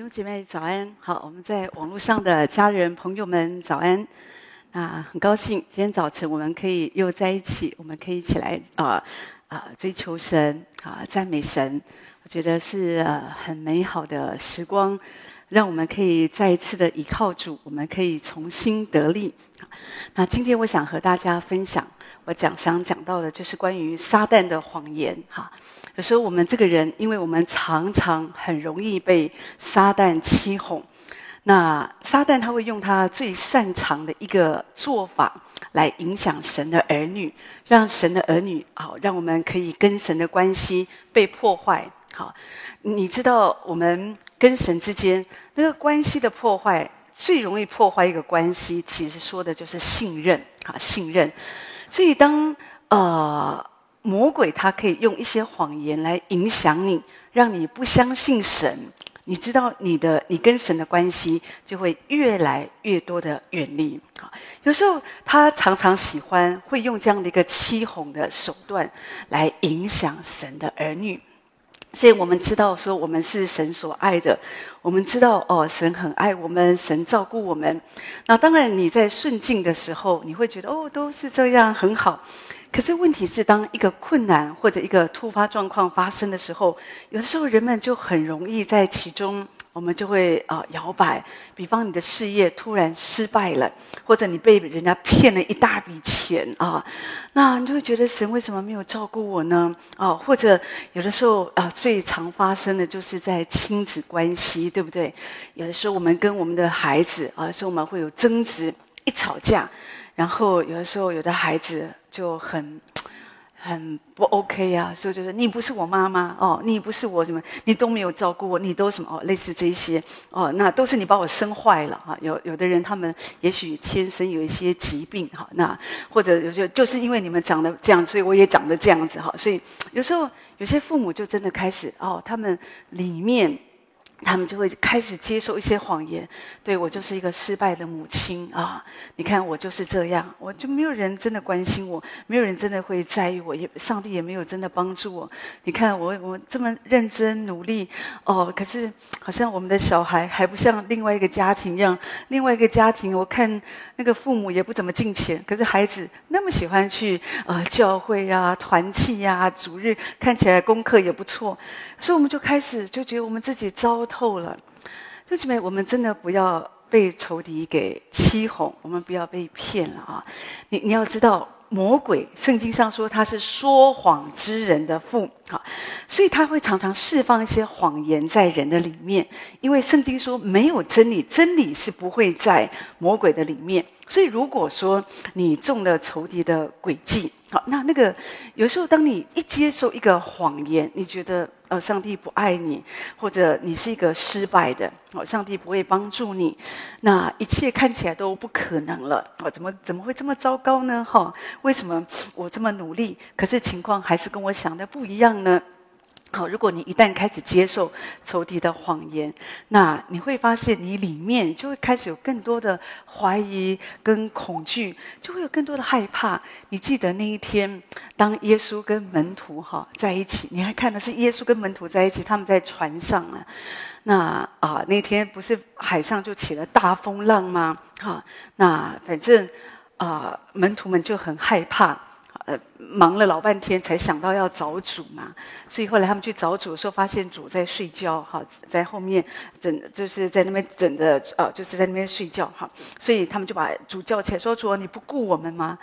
弟兄姐妹早安，好，我们在网络上的家人朋友们早安。啊，很高兴今天早晨我们可以又在一起，我们可以一起来啊啊、追求神啊赞美神，我觉得是呃很美好的时光，让我们可以再一次的依靠主，我们可以重新得力。那今天我想和大家分享，我讲想讲到的就是关于撒旦的谎言哈。有时候我们这个人，因为我们常常很容易被撒旦欺哄，那撒旦他会用他最擅长的一个做法来影响神的儿女，让神的儿女好，让我们可以跟神的关系被破坏。好，你知道我们跟神之间那个关系的破坏，最容易破坏一个关系，其实说的就是信任啊，信任。所以当呃。魔鬼他可以用一些谎言来影响你，让你不相信神。你知道你的你跟神的关系就会越来越多的远离。啊，有时候他常常喜欢会用这样的一个欺哄的手段来影响神的儿女。所以我们知道说我们是神所爱的，我们知道哦，神很爱我们，神照顾我们。那当然你在顺境的时候，你会觉得哦，都是这样很好。可是问题是，当一个困难或者一个突发状况发生的时候，有的时候人们就很容易在其中，我们就会啊、摇摆。比方你的事业突然失败了，或者你被人家骗了一大笔钱啊，那你就会觉得神为什么没有照顾我呢？啊，或者有的时候啊，最常发生的就是在亲子关系，对不对？有的时候我们跟我们的孩子啊，说我们会有争执，一吵架。然后有的时候，有的孩子就很很不 OK 呀、啊，所以就是你不是我妈妈哦，你不是我什么，你都没有照顾我，你都什么哦，类似这些哦，那都是你把我生坏了哈。有有的人他们也许天生有一些疾病哈，那或者有些就是因为你们长得这样，所以我也长得这样子哈。所以有时候有些父母就真的开始哦，他们里面。他们就会开始接受一些谎言，对，我就是一个失败的母亲啊！你看我就是这样，我就没有人真的关心我，没有人真的会在意我，也上帝也没有真的帮助我。你看我我这么认真努力哦，可是好像我们的小孩还不像另外一个家庭一样，另外一个家庭我看那个父母也不怎么敬虔，可是孩子那么喜欢去呃教会呀、团契呀、主日，看起来功课也不错。所以我们就开始就觉得我们自己糟透了，弟兄姊妹，我们真的不要被仇敌给欺哄，我们不要被骗了啊！你你要知道，魔鬼圣经上说他是说谎之人的父好，所以他会常常释放一些谎言在人的里面，因为圣经说没有真理，真理是不会在魔鬼的里面。所以如果说你中了仇敌的诡计，好，那那个有时候当你一接受一个谎言，你觉得。呃，上帝不爱你，或者你是一个失败的，哦，上帝不会帮助你，那一切看起来都不可能了，哦，怎么怎么会这么糟糕呢？哈，为什么我这么努力，可是情况还是跟我想的不一样呢？好，如果你一旦开始接受仇敌的谎言，那你会发现你里面就会开始有更多的怀疑跟恐惧，就会有更多的害怕。你记得那一天，当耶稣跟门徒哈在一起，你还看的是耶稣跟门徒在一起，他们在船上啊。那啊，那天不是海上就起了大风浪吗？哈，那反正啊，门徒们就很害怕。忙了老半天才想到要找主嘛，所以后来他们去找主的时候，发现主在睡觉，哈，在后面整就是在那边整着，呃，就是在那边睡觉，哈，所以他们就把主叫起来，说：“主，你不顾我们吗？”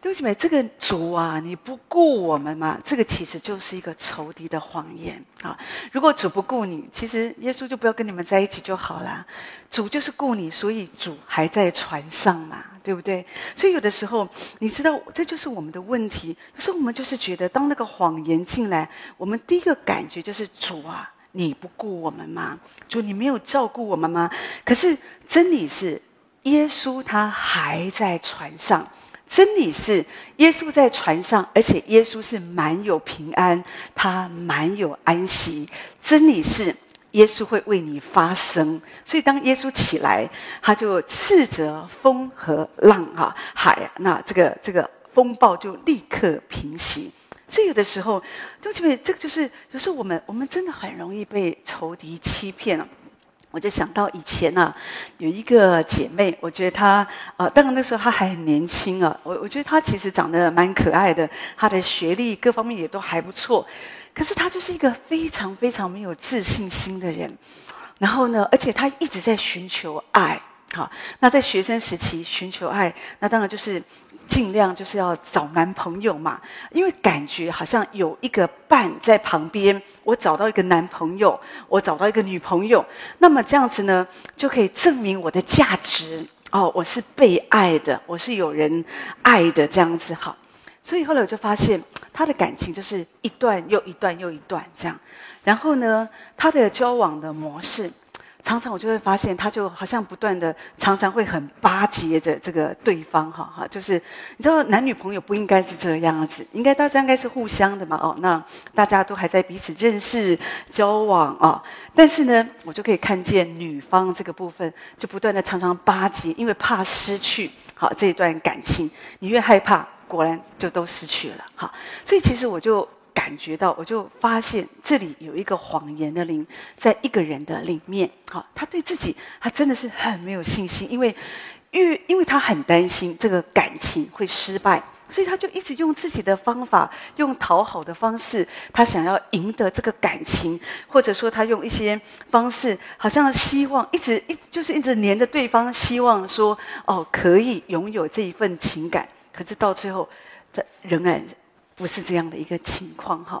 对不起，这个主啊，你不顾我们吗？这个其实就是一个仇敌的谎言啊！如果主不顾你，其实耶稣就不要跟你们在一起就好了。主就是顾你，所以主还在船上嘛，对不对？所以有的时候，你知道，这就是我们的问题。有时候我们就是觉得，当那个谎言进来，我们第一个感觉就是主啊，你不顾我们吗？主，你没有照顾我们吗？可是真理是，耶稣他还在船上。真理是耶稣在船上，而且耶稣是满有平安，他满有安息。真理是耶稣会为你发声，所以当耶稣起来，他就斥责风和浪啊海啊，那这个这个风暴就立刻平息。所以有的时候，就这边这个就是有时候我们我们真的很容易被仇敌欺骗了。我就想到以前啊，有一个姐妹，我觉得她呃，当然那时候她还很年轻啊，我我觉得她其实长得蛮可爱的，她的学历各方面也都还不错，可是她就是一个非常非常没有自信心的人，然后呢，而且她一直在寻求爱，好，那在学生时期寻求爱，那当然就是。尽量就是要找男朋友嘛，因为感觉好像有一个伴在旁边，我找到一个男朋友，我找到一个女朋友，那么这样子呢，就可以证明我的价值哦，我是被爱的，我是有人爱的这样子好。所以后来我就发现，他的感情就是一段又一段又一段这样，然后呢，他的交往的模式。常常我就会发现，他就好像不断的，常常会很巴结着这个对方，哈哈，就是你知道，男女朋友不应该是这个样子，应该大家应该是互相的嘛，哦，那大家都还在彼此认识、交往啊，但是呢，我就可以看见女方这个部分，就不断的常常巴结，因为怕失去好这一段感情，你越害怕，果然就都失去了，哈，所以其实我就。感觉到，我就发现这里有一个谎言的灵，在一个人的里面。好，他对自己，他真的是很没有信心，因为，因为，因为他很担心这个感情会失败，所以他就一直用自己的方法，用讨好的方式，他想要赢得这个感情，或者说他用一些方式，好像希望一直一就是一直黏着对方，希望说哦可以拥有这一份情感，可是到最后，这仍然。不是这样的一个情况哈，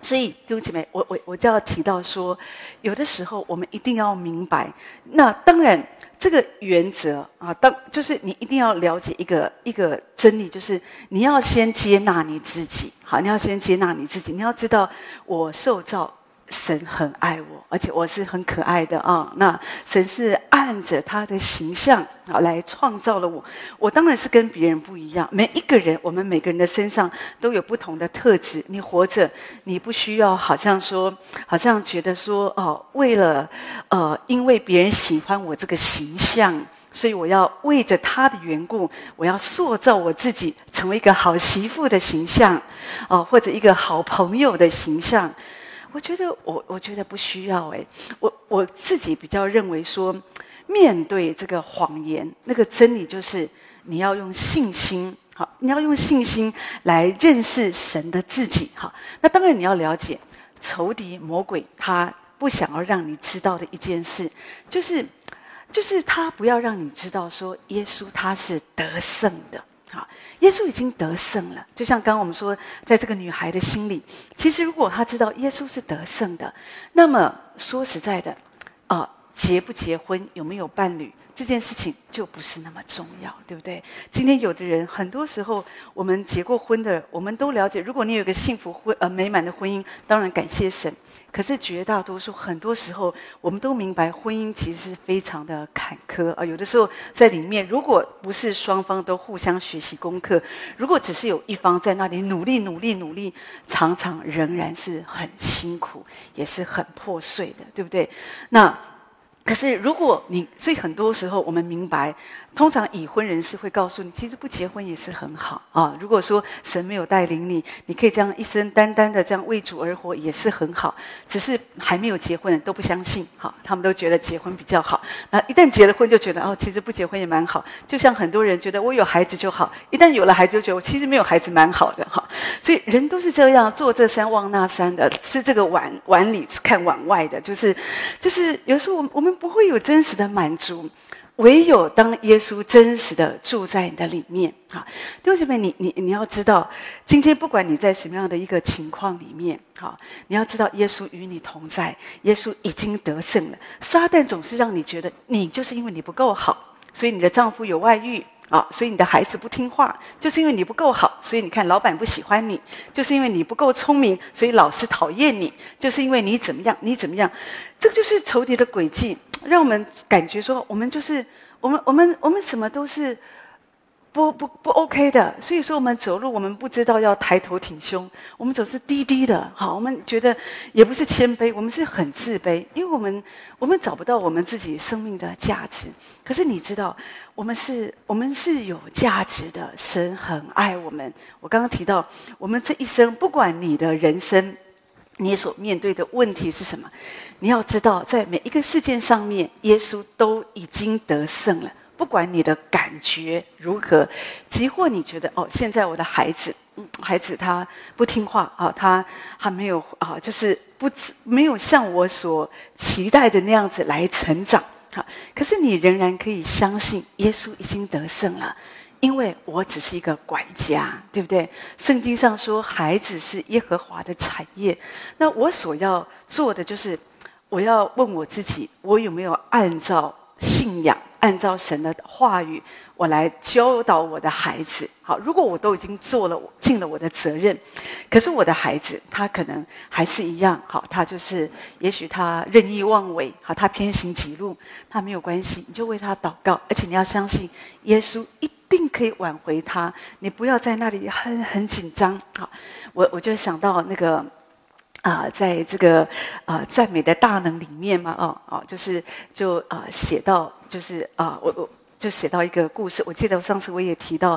所以弟兄姐妹，我我我就要提到说，有的时候我们一定要明白，那当然这个原则啊，当就是你一定要了解一个一个真理，就是你要先接纳你自己，好，你要先接纳你自己，你要知道我受造。神很爱我，而且我是很可爱的啊。那神是按着他的形象啊来创造了我，我当然是跟别人不一样。每一个人，我们每个人的身上都有不同的特质。你活着，你不需要好像说，好像觉得说哦，为了呃，因为别人喜欢我这个形象，所以我要为着他的缘故，我要塑造我自己成为一个好媳妇的形象哦，或者一个好朋友的形象。我觉得我我觉得不需要哎，我我自己比较认为说，面对这个谎言，那个真理就是你要用信心，好，你要用信心来认识神的自己，好。那当然你要了解仇敌魔鬼他不想要让你知道的一件事，就是就是他不要让你知道说耶稣他是得胜的。好，耶稣已经得胜了。就像刚刚我们说，在这个女孩的心里，其实如果她知道耶稣是得胜的，那么说实在的，啊、结不结婚，有没有伴侣，这件事情就不是那么重要，对不对？今天有的人，很多时候我们结过婚的，我们都了解，如果你有个幸福婚呃美满的婚姻，当然感谢神。可是绝大多数，很多时候，我们都明白，婚姻其实是非常的坎坷啊。有的时候在里面，如果不是双方都互相学习功课，如果只是有一方在那里努力、努力、努力，常常仍然是很辛苦，也是很破碎的，对不对？那。可是，如果你，所以很多时候我们明白，通常已婚人士会告诉你，其实不结婚也是很好啊。如果说神没有带领你，你可以这样一生单单的这样为主而活，也是很好。只是还没有结婚的都不相信，哈，他们都觉得结婚比较好。那一旦结了婚，就觉得哦，其实不结婚也蛮好。就像很多人觉得我有孩子就好，一旦有了孩子，就觉得我其实没有孩子蛮好的，哈。所以人都是这样，坐这山望那山的，吃这个碗碗里看碗外的，就是就是有时候我们我们。不会有真实的满足，唯有当耶稣真实的住在你的里面。哈，弟兄姐妹，你你你要知道，今天不管你在什么样的一个情况里面，哈，你要知道耶稣与你同在，耶稣已经得胜了。撒旦总是让你觉得你就是因为你不够好，所以你的丈夫有外遇。啊、所以你的孩子不听话，就是因为你不够好，所以你看老板不喜欢你；就是因为你不够聪明，所以老师讨厌你；就是因为你怎么样，你怎么样，这个就是仇敌的轨迹，让我们感觉说，我们就是我们，我们，我们什么都是。不不不 OK 的，所以说我们走路，我们不知道要抬头挺胸，我们总是低低的。好，我们觉得也不是谦卑，我们是很自卑，因为我们我们找不到我们自己生命的价值。可是你知道，我们是我们是有价值的，神很爱我们。我刚刚提到，我们这一生，不管你的人生你所面对的问题是什么？你要知道，在每一个事件上面，耶稣都已经得胜了。不管你的感觉如何，即或你觉得哦，现在我的孩子，嗯，孩子他不听话啊、他还没有啊，就是不没有像我所期待的那样子来成长，好，可是你仍然可以相信耶稣已经得胜了。因为我只是一个管家，对不对？圣经上说，孩子是耶和华的产业。那我所要做的就是，我要问我自己：我有没有按照信仰，按照神的话语，我来教导我的孩子？好，如果我都已经做了，尽了我的责任，可是我的孩子他可能还是一样，好，他就是也许他任意妄为，好，他偏行己路，他没有关系，你就为他祷告，而且你要相信耶稣一。定可以挽回他，你不要在那里很很紧张。好，我我就想到那个啊、在这个啊、赞美的大能里面嘛，哦哦，就是就啊、写到就是啊、我我就写到一个故事，我记得上次我也提到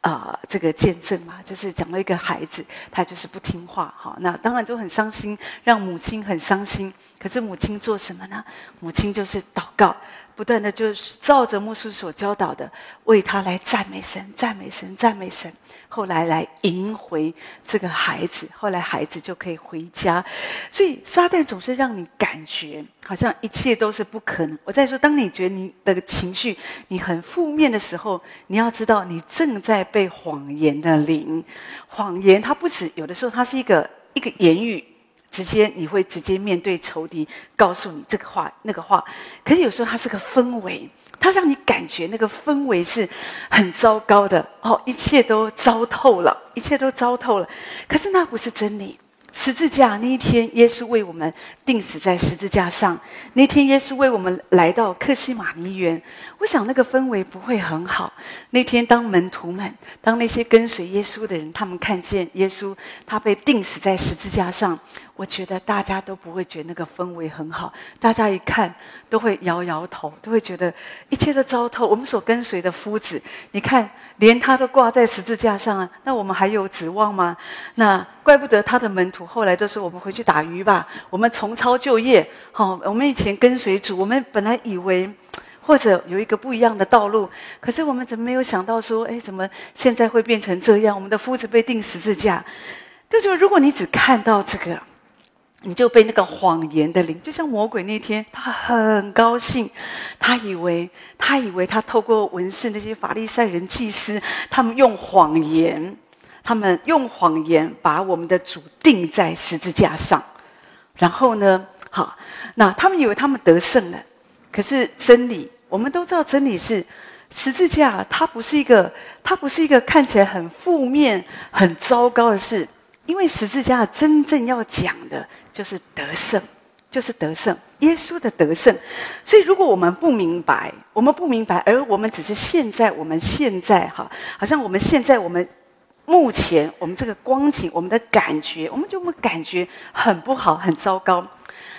啊、呃、这个见证嘛，就是讲了一个孩子，他就是不听话，好，那当然就很伤心，让母亲很伤心。可是母亲做什么呢？母亲就是祷告。不断的就是照着牧师所教导的，为他来赞美神，赞美神，赞美神。后来来赢回这个孩子，后来孩子就可以回家。所以撒旦总是让你感觉好像一切都是不可能。我再说，当你觉得你的情绪你很负面的时候，你要知道你正在被谎言的灵。谎言它不止有的时候，它是一个一个言语。直接你会直接面对仇敌，告诉你这个话那个话。可是有时候它是个氛围，它让你感觉那个氛围是很糟糕的哦，一切都糟透了，一切都糟透了。可是那不是真理。十字架那一天，耶稣为我们钉死在十字架上。那天，耶稣为我们来到克西马尼园。我想那个氛围不会很好。那天，当门徒们，当那些跟随耶稣的人，他们看见耶稣他被钉死在十字架上。我觉得大家都不会觉得那个氛围很好，大家一看都会摇摇头，都会觉得一切都糟透。我们所跟随的夫子，你看连他都挂在十字架上啊，那我们还有指望吗？那怪不得他的门徒后来都说：“我们回去打鱼吧，我们重操旧业。”好，我们以前跟随主，我们本来以为或者有一个不一样的道路，可是我们怎么没有想到说，哎，怎么现在会变成这样？我们的夫子被钉十字架，就是如果你只看到这个。你就被那个谎言的灵，就像魔鬼那天，他很高兴，他以为他以为他透过文士那些法利赛人祭司，他们用谎言，他们用谎言把我们的主钉在十字架上，然后呢，好，那他们以为他们得胜了，可是真理，我们都知道真理是十字架，它不是一个，它不是一个看起来很负面、很糟糕的事，因为十字架真正要讲的。就是得胜，就是得胜，耶稣的得胜。所以，如果我们不明白，我们不明白，而我们只是现在，我们现在哈，好像我们现在，我们目前，我们这个光景，我们的感觉，我们就我们感觉很不好，很糟糕。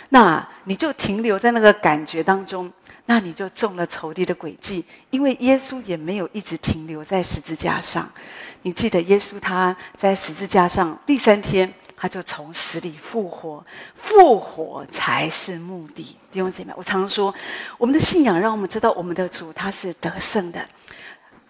那你就停留在那个感觉当中，那你就中了仇敌的诡计，因为耶稣也没有一直停留在十字架上。你记得耶稣他在十字架上第三天。他就从死里复活，复活才是目的。弟兄姐妹，我常说，我们的信仰让我们知道我们的主他是得胜的。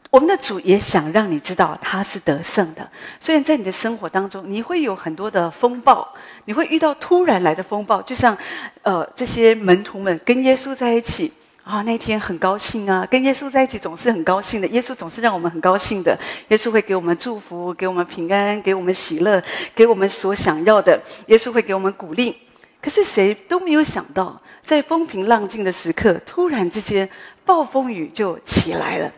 我们的主也想让你知道他是得胜的。虽然在你的生活当中，你会有很多的风暴，你会遇到突然来的风暴，就像呃这些门徒们跟耶稣在一起。啊、那天很高兴啊，跟耶稣在一起总是很高兴的。耶稣总是让我们很高兴的。耶稣会给我们祝福，给我们平安，给我们喜乐，给我们所想要的。耶稣会给我们鼓励。可是谁都没有想到，在风平浪静的时刻，突然之间暴风雨就起来了。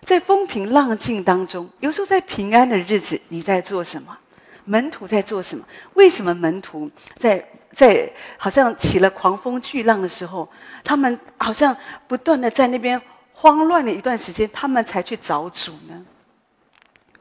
在风平浪静当中，有时候在平安的日子，你在做什么？门徒在做什么？为什么门徒在？在好像起了狂风巨浪的时候，他们好像不断的在那边慌乱了一段时间，他们才去找主呢。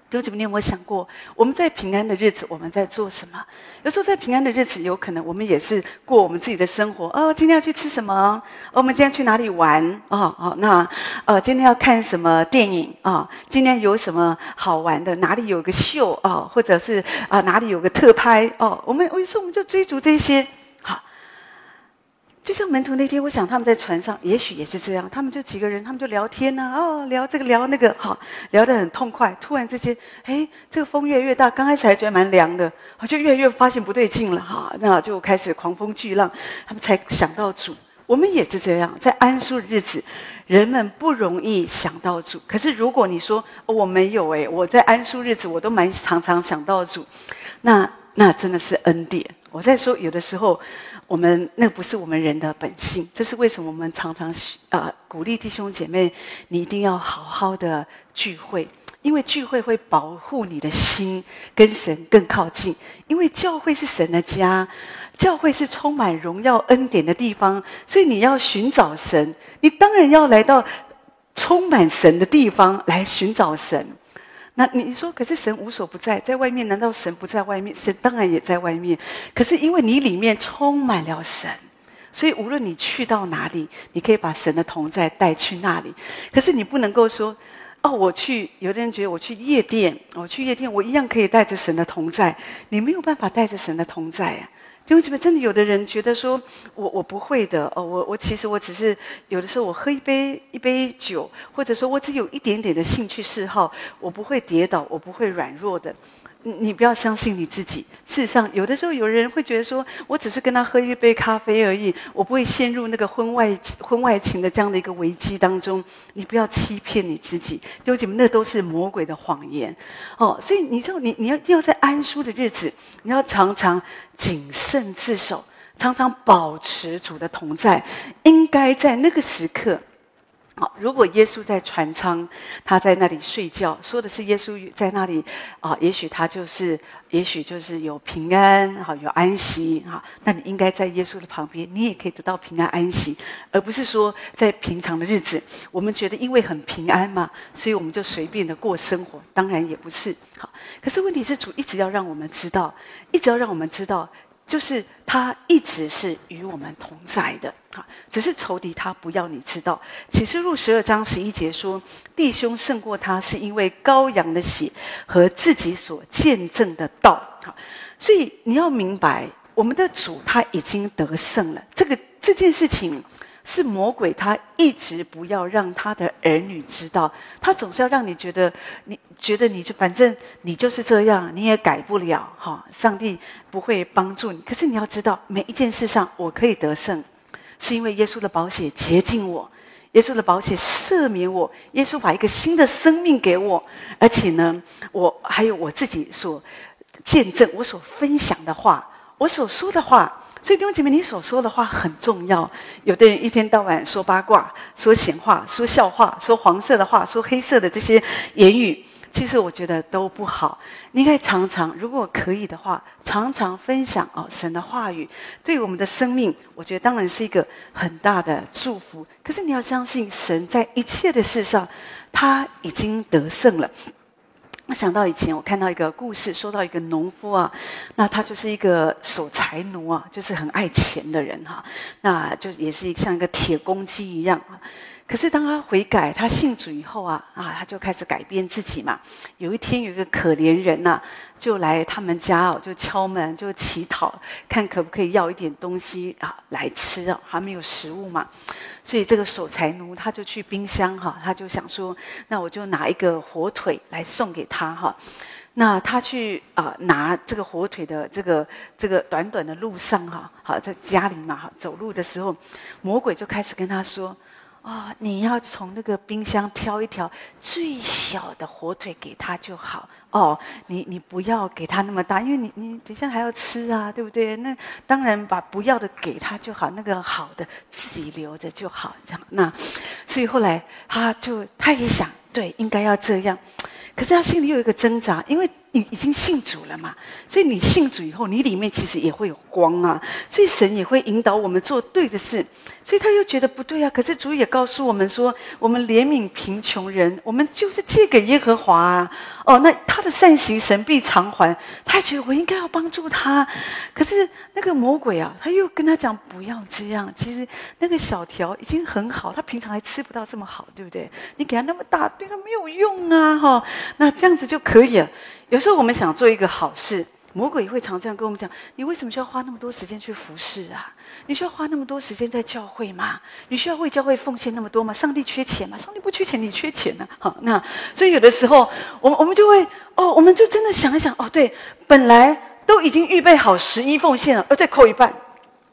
弟兄姐妹，你有没有想过，我们在平安的日子，我们在做什么？有时候在平安的日子，有可能我们也是过我们自己的生活。哦，今天要去吃什么？哦，我们今天去哪里玩？哦哦，那呃，今天要看什么电影？啊、哦，今天有什么好玩的？哪里有个秀？哦，或者是啊、哪里有个特拍？哦，我们我有时候我们就追逐这些。就像门徒那天，我想他们在船上，也许也是这样。他们就几个人，他们就聊天呐、啊，哦，聊这个聊那个，好，聊得很痛快。突然之间，哎，这个风越来越大，刚开始还觉得蛮凉的，就越来越发现不对劲了，哈，那就开始狂风巨浪。他们才想到主。我们也是这样，在安舒日子，人们不容易想到主。可是如果你说、我没有诶，我在安舒日子，我都蛮常常想到主，那那真的是恩典。我在说，有的时候。我们那不是我们人的本性，这是为什么我们常常啊、鼓励弟兄姐妹，你一定要好好的聚会，因为聚会会保护你的心跟神更靠近，因为教会是神的家，教会是充满荣耀恩典的地方，所以你要寻找神，你当然要来到充满神的地方来寻找神。那你说，可是神无所不在，在外面难道神不在外面？神当然也在外面。可是因为你里面充满了神，所以无论你去到哪里，你可以把神的同在带去那里。可是你不能够说，哦，我去。有的人觉得我去夜店，我去夜店，我一样可以带着神的同在。你没有办法带着神的同在啊。因为这边真的有的人觉得说，我我不会的哦，我我其实我只是有的时候我喝一杯一杯酒，或者说我只有一点点的兴趣嗜好，我不会跌倒，我不会软弱的。你不要相信你自己。事实上，有的时候有人会觉得说，我只是跟他喝一杯咖啡而已，我不会陷入那个婚外婚外情的这样的一个危机当中。你不要欺骗你自己，弟兄姐妹，那都是魔鬼的谎言。哦，所以你就你你要一定要在安舒的日子，你要常常谨慎自守，常常保持主的同在，应该在那个时刻。好，如果耶稣在船舱，他在那里睡觉，说的是耶稣在那里啊，也许他就是，也许就是有平安，好有安息哈。那你应该在耶稣的旁边，你也可以得到平安安息，而不是说在平常的日子，我们觉得因为很平安嘛，所以我们就随便的过生活。当然也不是好，可是问题是主一直要让我们知道，一直要让我们知道。就是他一直是与我们同在的，哈，只是仇敌他不要你知道。启示录十二章十一节说：“弟兄胜过他，是因为羔羊的血和自己所见证的道。”哈，所以你要明白，我们的主他已经得胜了。这个这件事情。是魔鬼，他一直不要让他的儿女知道，他总是要让你觉得，你觉得你就反正你就是这样，你也改不了哈。上帝不会帮助你，可是你要知道，每一件事上我可以得胜，是因为耶稣的宝血洁净我，耶稣的宝血赦免我，耶稣把一个新的生命给我，而且呢，我还有我自己所见证，我所分享的话，我所说的话。所以弟兄姐妹，你所说的话很重要。有的人一天到晚说八卦、说闲话、说笑话、说黄色的话、说黑色的这些言语，其实我觉得都不好。你应该常常，如果可以的话，常常分享哦神的话语，对我们的生命，我觉得当然是一个很大的祝福。可是你要相信，神在一切的事上，他已经得胜了。想到以前我看到一个故事，说到一个农夫啊，那他就是一个守财奴啊，就是很爱钱的人哈，那就也是像一个铁公鸡一样啊。可是当他悔改，他信主以后啊，啊，他就开始改变自己嘛。有一天有一个可怜人呐，就来他们家哦，就敲门，就乞讨，看可不可以要一点东西啊来吃啊，还没有食物嘛。所以这个守财奴他就去冰箱哈，他就想说，那我就拿一个火腿来送给他哈。那他去啊拿这个火腿的这个这个短短的路上哈，好在家里嘛哈，走路的时候，魔鬼就开始跟他说。哦，你要从那个冰箱挑一条最小的火腿给他就好哦。你你不要给他那么大，因为你你等下还要吃啊，对不对？那当然把不要的给他就好，那个好的自己留着就好。这样，那所以后来他就他也想，对，应该要这样。可是他心里有一个挣扎，因为你已经信主了嘛，所以你信主以后，你里面其实也会有光啊，所以神也会引导我们做对的事。所以他又觉得不对啊，可是主也告诉我们说，我们怜悯贫穷人，我们就是借给耶和华啊。哦，那他的善行神必偿还，他觉得我应该要帮助他。可是那个魔鬼啊，他又跟他讲不要这样。其实那个小条已经很好，他平常还吃不到这么好，对不对？你给他那么大，对他没有用啊，哈、那这样子就可以了。有有时候我们想做一个好事。魔鬼会常这样跟我们讲：“你为什么需要花那么多时间去服侍啊？你需要花那么多时间在教会吗？你需要为教会奉献那么多吗？上帝缺钱吗？上帝不缺钱，你缺钱呢、啊？好，那所以有的时候，我们我们就会哦，我们就真的想一想哦，对，本来都已经预备好十一奉献了，而再扣一半。”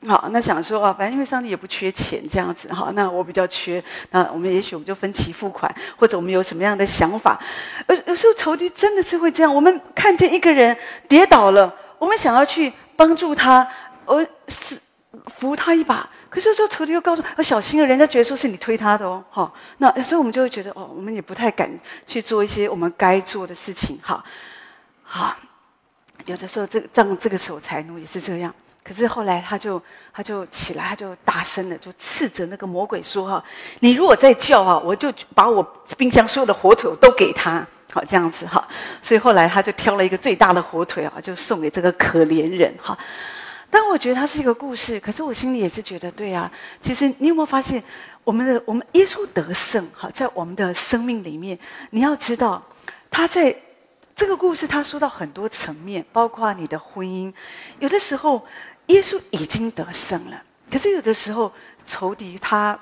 好，那想说啊，反正因为上帝也不缺钱这样子，好，那我比较缺，那我们也许我们就分期付款，或者我们有什么样的想法？有有时候仇敌真的是会这样，我们看见一个人跌倒了，我们想要去帮助他，而是扶他一把，可是说仇敌又告诉我小心了，人家觉得说是你推他的哦，好，那有时候我们就会觉得哦，我们也不太敢去做一些我们该做的事情，哈，好，有的时候这个仗这个守财奴也是这样。可是后来他就他就起来，他就大声的就斥责那个魔鬼说：“哈，你如果再叫啊，我就把我冰箱所有的火腿都给他。”好，这样子哈。所以后来他就挑了一个最大的火腿啊，就送给这个可怜人哈。但我觉得他是一个故事，可是我心里也是觉得对啊。其实你有没有发现，我们的我们耶稣得胜哈，在我们的生命里面，你要知道他在这个故事，他说到很多层面，包括你的婚姻，有的时候。耶稣已经得胜了，可是有的时候仇敌他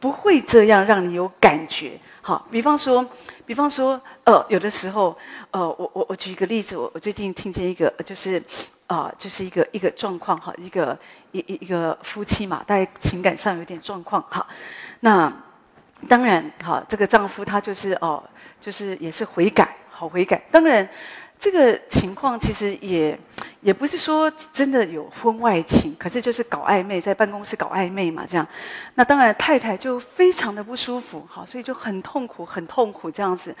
不会这样让你有感觉。好，比方说，比方说，呃，有的时候，呃，我我我举一个例子，我我最近听见一个，就是啊、呃，就是一个一个状况哈，一个一一一个夫妻嘛，大概情感上有点状况哈。那当然哈，这个丈夫他就是哦、呃，就是也是悔改，好悔改，当然。这个情况其实也也不是说真的有婚外情，可是就是搞暧昧，在办公室搞暧昧嘛，这样。那当然太太就非常的不舒服，好，所以就很痛苦，很痛苦这样子。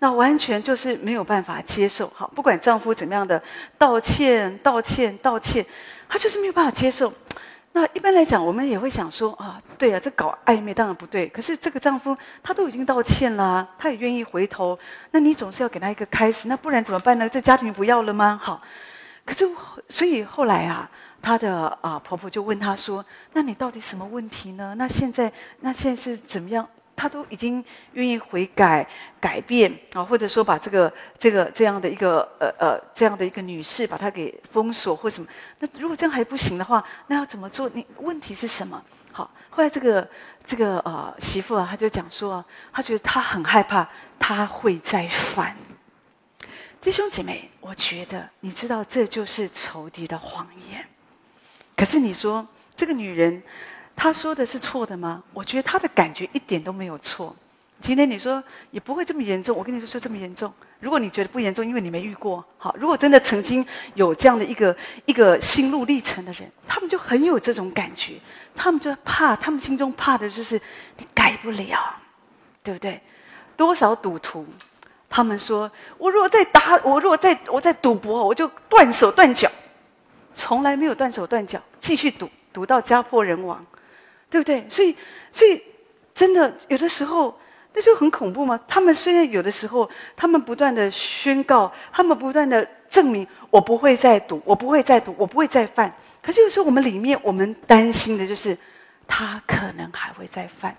那完全就是没有办法接受，好，不管丈夫怎么样的道歉、道歉、道歉，她就是没有办法接受。那一般来讲，我们也会想说啊，对啊，这搞暧昧当然不对。可是这个丈夫他都已经道歉了，他也愿意回头，那你总是要给他一个开始，那不然怎么办呢？这家庭不要了吗？好，可是所以后来啊，她的啊婆婆就问她说：“那你到底什么问题呢？那现在那现在是怎么样？”他都已经愿意悔改、改变啊，或者说把这个、这个这样的一个呃呃这样的一个女士，把她给封锁或什么。那如果这样还不行的话，那要怎么做？你问题是什么？好，后来这个这个呃媳妇啊，她就讲说，她觉得她很害怕，她会再犯。弟兄姐妹，我觉得你知道，这就是仇敌的谎言。可是你说这个女人。他说的是错的吗？我觉得他的感觉一点都没有错。今天你说也不会这么严重，我跟你说是这么严重。如果你觉得不严重，因为你没遇过。好，如果真的曾经有这样的一个一个心路历程的人，他们就很有这种感觉。他们就怕，他们心中怕的就是你改不了，对不对？多少赌徒，他们说我如果再打，我如果再我再赌博，我就断手断脚。从来没有断手断脚，继续赌，赌到家破人亡。对不对？所以，所以真的有的时候，那就很恐怖嘛。他们虽然有的时候，他们不断的宣告，他们不断的证明，我不会再赌，我不会再赌，我不会再犯。可是有时候我们里面，我们担心的就是，他可能还会再犯。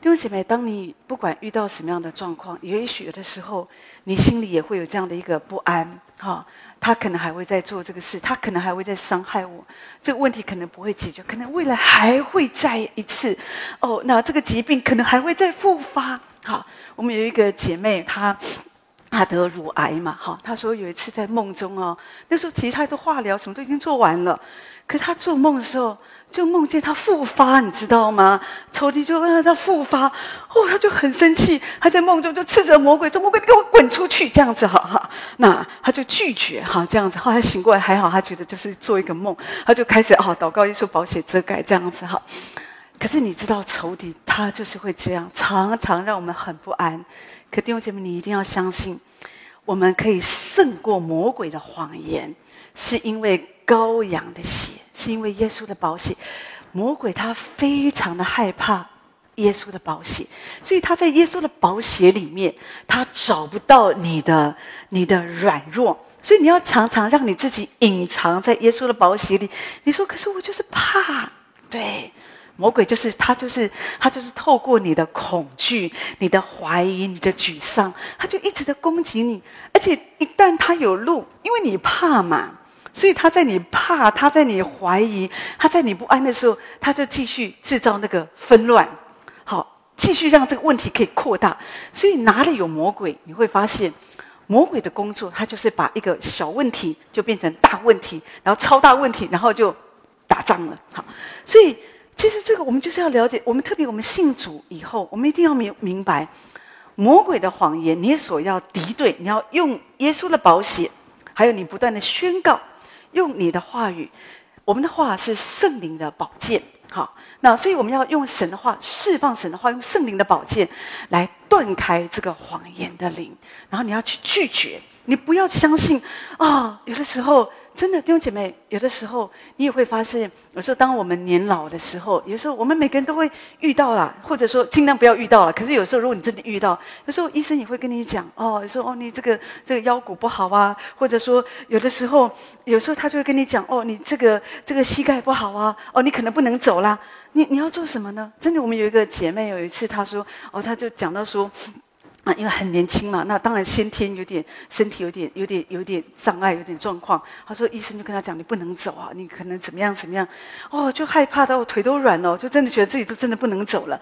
弟兄姐妹，当你不管遇到什么样的状况，也许有的时候，你心里也会有这样的一个不安，哈。他可能还会再做这个事，他可能还会再伤害我，这个问题可能不会解决，可能未来还会再一次。哦，那这个疾病可能还会再复发。好，我们有一个姐妹，她她得乳癌嘛，哈，她说有一次在梦中哦，那时候其他的化疗什么都已经做完了，可是她做梦的时候。就梦见他复发，你知道吗？仇敌就让他复发，哦，他就很生气，他在梦中就斥责魔鬼说：“魔鬼，你给我滚出去！”这样子哈哈，那他就拒绝哈，这样子。后来醒过来还好，他觉得就是做一个梦，他就开始啊祷告，耶稣宝血遮盖这样子哈。可是你知道仇敌他就是会这样，常常让我们很不安。可弟兄姐妹，你一定要相信，我们可以胜过魔鬼的谎言，是因为羔羊的血，是因为耶稣的宝血。魔鬼他非常的害怕耶稣的宝血，所以他在耶稣的宝血里面，他找不到你的你的软弱。所以你要常常让你自己隐藏在耶稣的宝血里。你说：“可是我就是怕。”对，魔鬼就是他，就是他，就是透过你的恐惧、你的怀疑、你的沮丧，他就一直的攻击你。而且一旦他有路，因为你怕嘛，所以他在你怕、他在你怀疑、他在你不安的时候，他就继续制造那个纷乱，好，继续让这个问题可以扩大。所以哪里有魔鬼，你会发现。魔鬼的工作，他就是把一个小问题就变成大问题，然后超大问题，然后就打仗了。好，所以其实这个我们就是要了解，我们特别我们信主以后，我们一定要明明白魔鬼的谎言，你所要敌对，你要用耶稣的宝血，还有你不断的宣告，用你的话语，我们的话是圣灵的宝剑。好，那所以我们要用神的话释放神的话，用圣灵的宝剑来断开这个谎言的灵，然后你要去拒绝，你不要相信啊、有的时候。真的，弟兄姐妹，有的时候你也会发现，有时候当我们年老的时候，有时候我们每个人都会遇到啦，或者说尽量不要遇到了。可是有时候，如果你真的遇到，有时候医生也会跟你讲哦，有时候哦，你这个这个腰骨不好啊，或者说有的时候，有时候他就会跟你讲哦，你这个这个膝盖不好啊，哦，你可能不能走啦。你你要做什么呢？真的，我们有一个姐妹，有一次她说哦，她就讲到说。因为很年轻嘛，那当然先天有点身体有点有点有点障碍，有点状况。他说医生就跟他讲，你不能走啊，你可能怎么样怎么样。哦，就害怕到我腿都软了，就真的觉得自己都真的不能走了。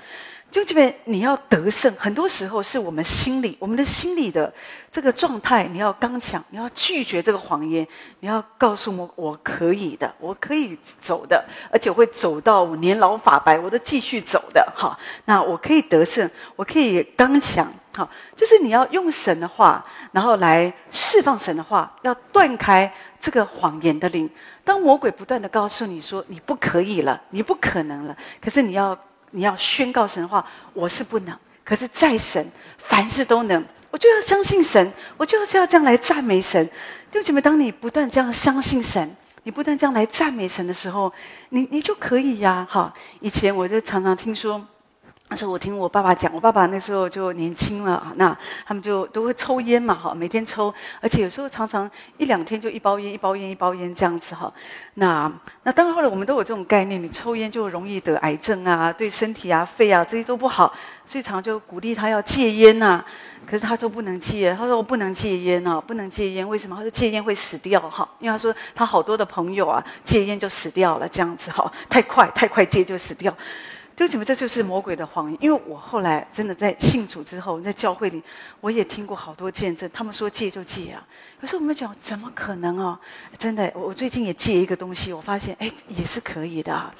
就这边你要得胜，很多时候是我们心里，我们的心里的这个状态，你要刚强，你要拒绝这个谎言，你要告诉我我可以的，我可以走的，而且会走到年老发白，我都继续走的。哈，那我可以得胜，我可以刚强。好，就是你要用神的话，然后来释放神的话，要断开这个谎言的灵。当魔鬼不断地告诉你说你不可以了，你不可能了，可是你要你要宣告神的话，我是不能，可是在神凡事都能，我就要相信神，我就是要这样来赞美神。弟兄姐妹，当你不断这样相信神，你不断这样来赞美神的时候，你你就可以呀。哈，以前我就常常听说。那时候我听我爸爸讲，我爸爸那时候就年轻了，那他们就都会抽烟嘛，哈，每天抽，而且有时候常常一两天就一包烟，一包烟，一包烟这样子哈。那那当然后来我们都有这种概念，你抽烟就容易得癌症啊，对身体啊、肺啊这些都不好，所以常就鼓励他要戒烟呐。可是他说不能戒，他说我不能戒烟啊，不能戒烟，为什么？他说戒烟会死掉哈，因为他说他好多的朋友啊戒烟就死掉了，这样子哈，太快太快戒就死掉。对不起，这就是魔鬼的谎言。因为我后来真的在信主之后，在教会里，我也听过好多见证。他们说戒就戒啊，可是我们讲怎么可能哦？真的，我最近也戒一个东西，我发现哎也是可以的啊。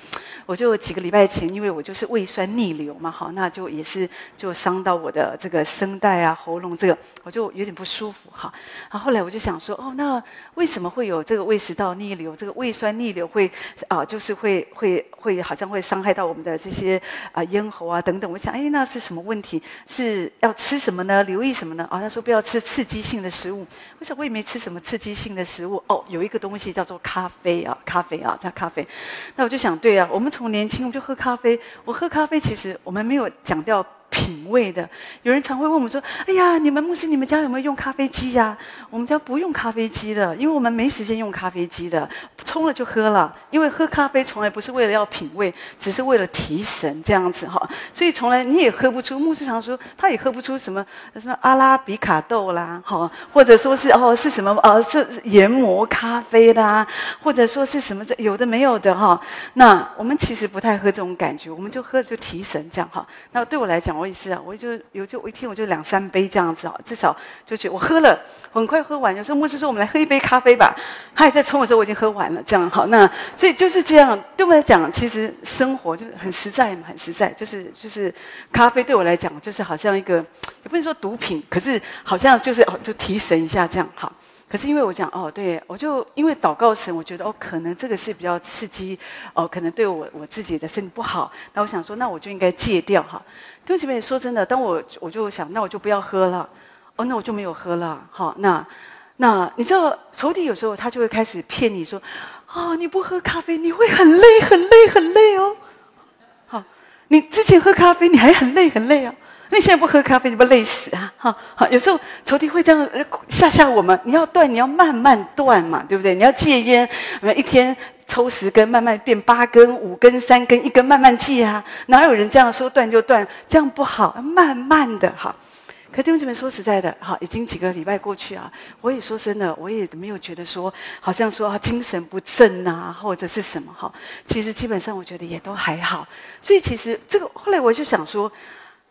我就几个礼拜前，因为我就是胃酸逆流嘛，好，那就也是就伤到我的这个声带啊、喉咙这个，我就有点不舒服哈。然后后来我就想说，哦，那为什么会有这个胃食道逆流？这个胃酸逆流会啊，就是会会会好像会伤害到我们的这些。些啊咽喉啊等等，我想哎，那是什么问题？是要吃什么呢？留意什么呢？啊、他说不要吃刺激性的食物。我想我也没吃什么刺激性的食物。哦，有一个东西叫做咖啡啊，咖啡啊，叫咖啡。那我就想，对啊，我们从年轻我们就喝咖啡。我喝咖啡，其实我们没有讲掉。品味的，有人常会问我们说：“哎呀，你们牧师，你们家有没有用咖啡机呀？”我们家不用咖啡机的，因为我们没时间用咖啡机的，冲了就喝了。因为喝咖啡从来不是为了要品味，只是为了提神这样子哈。所以从来你也喝不出，牧师常说他也喝不出什么什么阿拉比卡豆啦，哈，或者说是哦是什么呃是研磨咖啡啦，或者说是什么这有的没有的哈。那我们其实不太喝这种感觉，我们就喝就提神这样哈。那对我来讲，我。是啊，我就有就我一天我就两三杯这样子啊，至少就觉得我喝了，很快喝完。有时候牧师说我们来喝一杯咖啡吧，他还在冲的时候我已经喝完了，这样好。那所以就是这样，对我来讲，其实生活就很实在嘛，很实在。就是就是咖啡对我来讲，就是好像一个也不能说毒品，可是好像就是哦，就提神一下这样好。可是因为我讲哦，对我就因为祷告神，我觉得哦，可能这个是比较刺激哦，可能对我我自己的身体不好。那我想说，那我就应该戒掉哈。对不起，说真的，当我我就想，那我就不要喝了。哦，那我就没有喝了。好，那那你知道仇敌有时候他就会开始骗你说，哦，你不喝咖啡你会很累很累很累哦。好，你之前喝咖啡你还很累很累啊。那你现在不喝咖啡，你不累死啊？哈，好，有时候仇敌会这样吓吓我们。你要断，你要慢慢断嘛，对不对？你要戒烟，一天抽十根，慢慢变八根、五根、三根、一根，慢慢戒啊。哪有人这样说断就断？这样不好，慢慢的哈。可弟兄姐妹说实在的，哈，已经几个礼拜过去啊，我也说真的，我也没有觉得说，好像说精神不振呐，或者是什么哈。其实基本上我觉得也都还好。所以其实这个后来我就想说。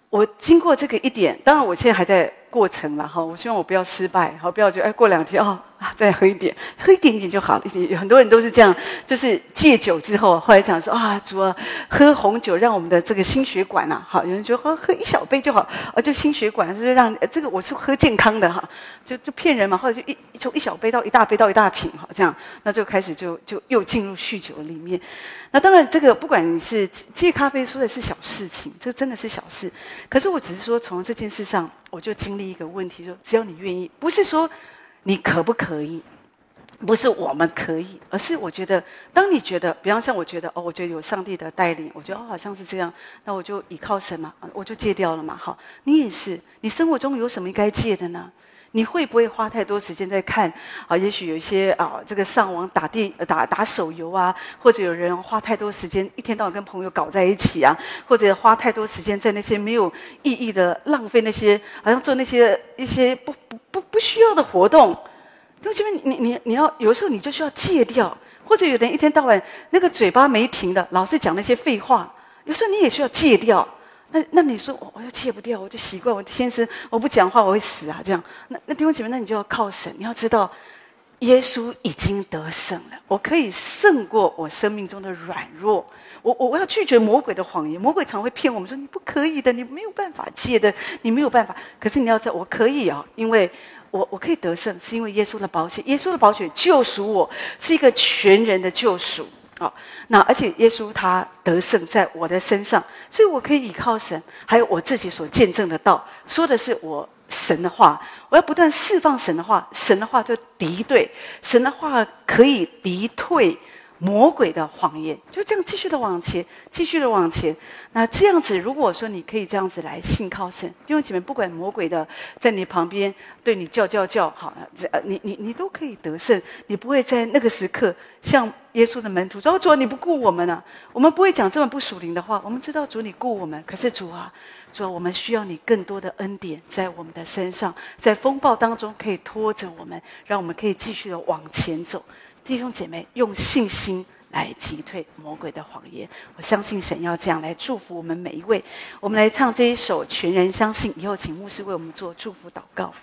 我经过这个一点，当然我现在还在过程了哈。我希望我不要失败，好，不要觉得哎，过两天哦。再喝一点，喝一点点就好了。很多人都是这样，就是戒酒之后，后来讲说啊，主要喝红酒让我们的这个心血管啊，好，有人觉得喝喝一小杯就好，啊，就心血管就是让这个我是喝健康的哈，就就骗人嘛，或者就一从一小杯到一大杯到一大瓶哈，这样那就开始就就又进入酗酒里面。那当然，这个不管你是戒咖啡说的是小事情，这真的是小事。可是我只是说从这件事上，我就经历一个问题，说只要你愿意，不是说。你可不可以？不是我们可以，而是我觉得，当你觉得，比方像我觉得，哦，我觉得有上帝的带领，我觉得哦，好像是这样，那我就依靠神嘛，我就戒掉了嘛。好，你也是，你生活中有什么应该戒的呢？你会不会花太多时间在看啊？也许有一些啊，这个上网打电打打手游啊，或者有人花太多时间一天到晚跟朋友搞在一起啊，或者花太多时间在那些没有意义的浪费那些，好像做那些一些不不不不需要的活动。因为这边你你你要有时候你就需要戒掉，或者有人一天到晚那个嘴巴没停的，老是讲那些废话，有时候你也需要戒掉。那那你说我我要戒不掉，我就习惯我天生我不讲话我会死啊这样。那那弟兄姐妹，那你就要靠神。你要知道，耶稣已经得胜了。我可以胜过我生命中的软弱。我我我要拒绝魔鬼的谎言。魔鬼常会骗我们说，你不可以的，你没有办法戒的，你没有办法。可是你要知道，我可以啊，因为我我可以得胜，是因为耶稣的保险。耶稣的保险救赎我，是一个全人的救赎。哦，那而且耶稣他得胜在我的身上，所以我可以依靠神，还有我自己所见证的道，说的是我神的话，我要不断释放神的话，神的话就敌对，神的话可以敌退。魔鬼的谎言，就这样继续的往前，继续的往前。那这样子，如果说你可以这样子来信靠神，弟兄姐妹，不管魔鬼的在你旁边对你叫叫叫，好，这你你你都可以得胜。你不会在那个时刻像耶稣的门徒说：“，主，你不顾我们了、啊？”我们不会讲这么不属灵的话。我们知道主你顾我们，可是主啊，主啊，我们需要你更多的恩典在我们的身上，在风暴当中可以拖着我们，让我们可以继续的往前走。弟兄姐妹，用信心来击退魔鬼的谎言。我相信神要这样来祝福我们每一位。我们来唱这一首《全人相信》，以后请牧师为我们做祝福祷告。